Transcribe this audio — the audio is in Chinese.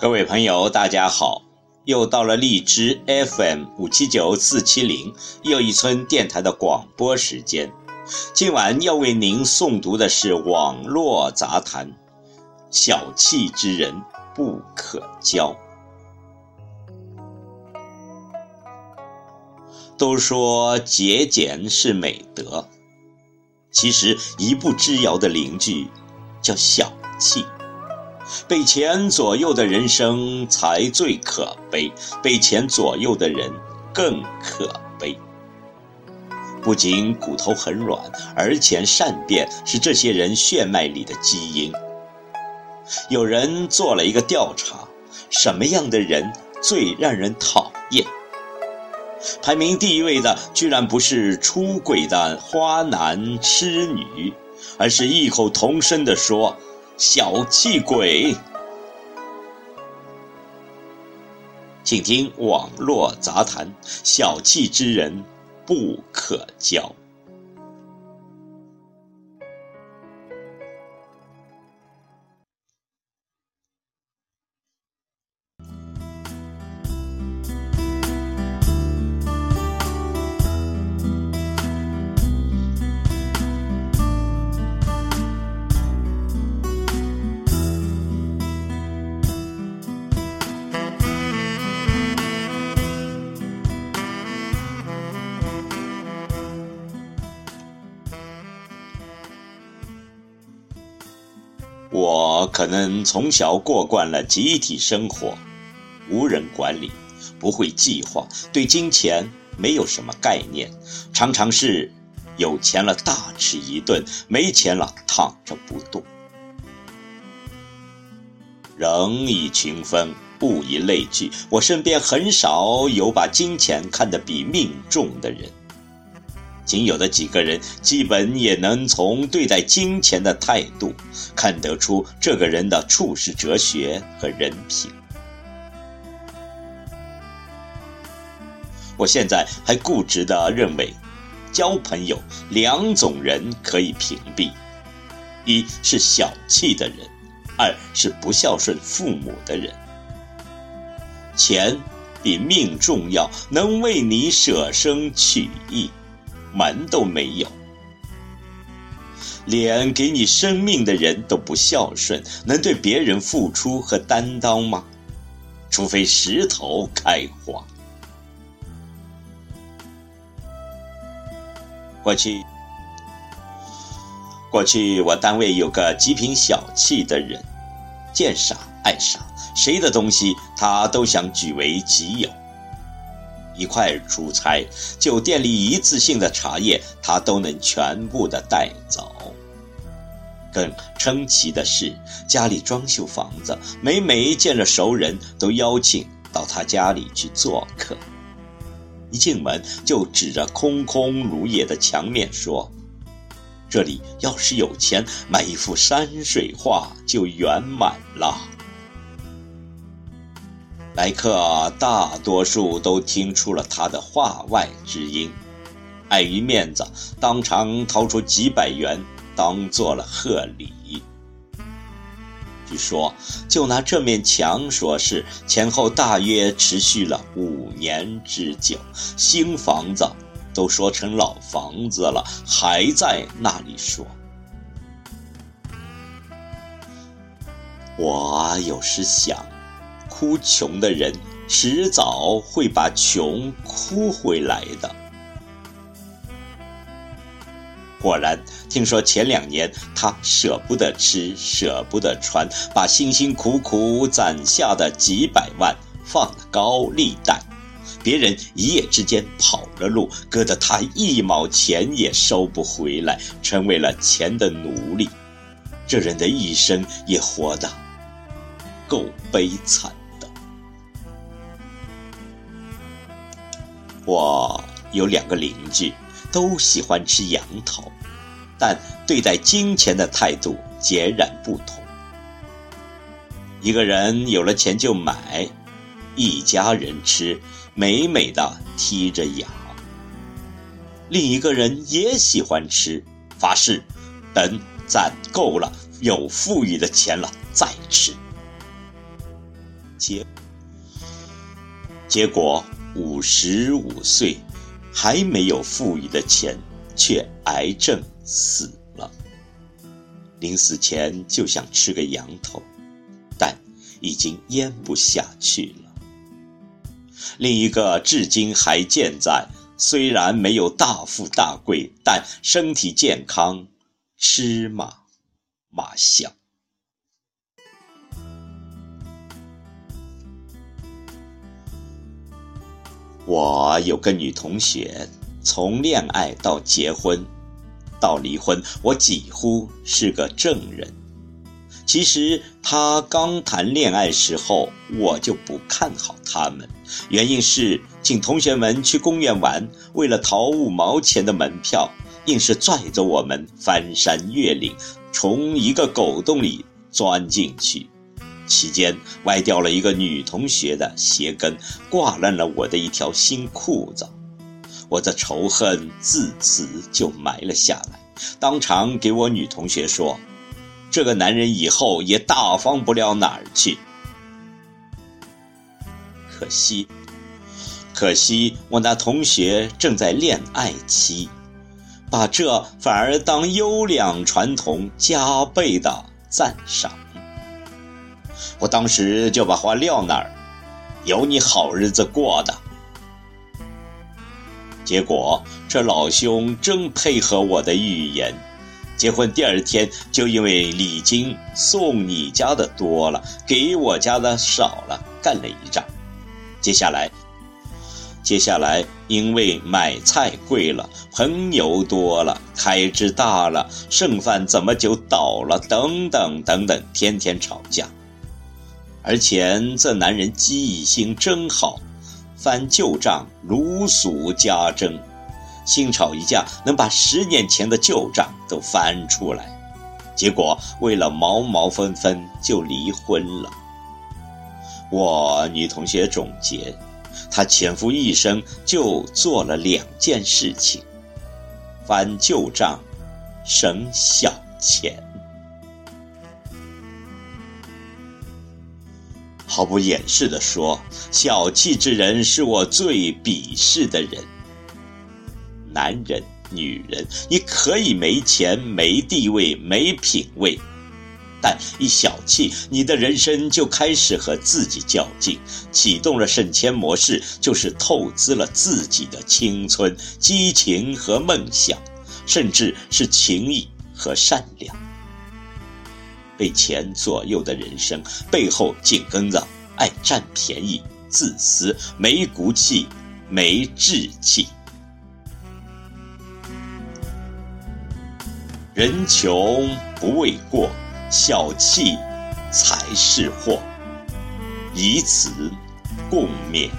各位朋友，大家好！又到了荔枝 FM 五七九四七零又一村电台的广播时间。今晚要为您诵读的是网络杂谈：小气之人不可交。都说节俭是美德，其实一步之遥的邻居叫小气。被钱左右的人生才最可悲，被钱左右的人更可悲。不仅骨头很软，而且善变是这些人血脉里的基因。有人做了一个调查：什么样的人最让人讨厌？排名第一位的居然不是出轨的花男痴女，而是异口同声地说。小气鬼，请听网络杂谈：小气之人不可交。我可能从小过惯了集体生活，无人管理，不会计划，对金钱没有什么概念，常常是有钱了大吃一顿，没钱了躺着不动。人以群分，物以类聚，我身边很少有把金钱看得比命重的人。仅有的几个人，基本也能从对待金钱的态度，看得出这个人的处世哲学和人品。我现在还固执地认为，交朋友两种人可以屏蔽：一是小气的人，二是不孝顺父母的人。钱比命重要，能为你舍生取义。门都没有，连给你生命的人都不孝顺，能对别人付出和担当吗？除非石头开花。过去，过去我单位有个极品小气的人，见傻爱傻，谁的东西他都想据为己有。一块出差，酒店里一次性的茶叶，他都能全部的带走。更称奇的是，家里装修房子，每每见着熟人，都邀请到他家里去做客。一进门就指着空空如也的墙面说：“这里要是有钱，买一幅山水画就圆满了。”来客大多数都听出了他的话外之音，碍于面子，当场掏出几百元当做了贺礼。据说，就拿这面墙说事，前后大约持续了五年之久，新房子都说成老房子了，还在那里说。我有时想。哭穷的人，迟早会把穷哭回来的。果然，听说前两年他舍不得吃，舍不得穿，把辛辛苦苦攒下的几百万放了高利贷，别人一夜之间跑了路，割得他一毛钱也收不回来，成为了钱的奴隶。这人的一生也活得够悲惨我有两个邻居，都喜欢吃杨桃，但对待金钱的态度截然不同。一个人有了钱就买，一家人吃，美美的剔着牙；另一个人也喜欢吃，发誓等攒够了有富裕的钱了再吃。结结果五十五岁还没有富裕的钱，却癌症死了。临死前就想吃个羊头。但已经咽不下去了。另一个至今还健在，虽然没有大富大贵，但身体健康，吃嘛嘛香。我有个女同学，从恋爱到结婚，到离婚，我几乎是个证人。其实她刚谈恋爱时候，我就不看好他们。原因是请同学们去公园玩，为了讨五毛钱的门票，硬是拽着我们翻山越岭，从一个狗洞里钻进去。期间歪掉了一个女同学的鞋跟，挂烂了我的一条新裤子。我的仇恨自此就埋了下来，当场给我女同学说。这个男人以后也大方不了哪儿去。可惜，可惜我那同学正在恋爱期，把这反而当优良传统加倍的赞赏。我当时就把话撂那儿，有你好日子过的。结果这老兄真配合我的预言。结婚第二天，就因为礼金送你家的多了，给我家的少了，干了一仗。接下来，接下来因为买菜贵了，朋友多了，开支大了，剩饭怎么就倒了？等等等等，天天吵架。而且这男人记性真好，翻旧账如数家珍。新吵一架，能把十年前的旧账都翻出来，结果为了毛毛分分就离婚了。我女同学总结，她前夫一生就做了两件事情：翻旧账，省小钱。毫不掩饰地说，小气之人是我最鄙视的人。男人、女人，你可以没钱、没地位、没品位，但一小气，你的人生就开始和自己较劲，启动了省钱模式，就是透支了自己的青春、激情和梦想，甚至是情谊和善良。被钱左右的人生，背后紧跟着爱占便宜、自私、没骨气、没志气。人穷不为过，小气才是祸。以此共勉。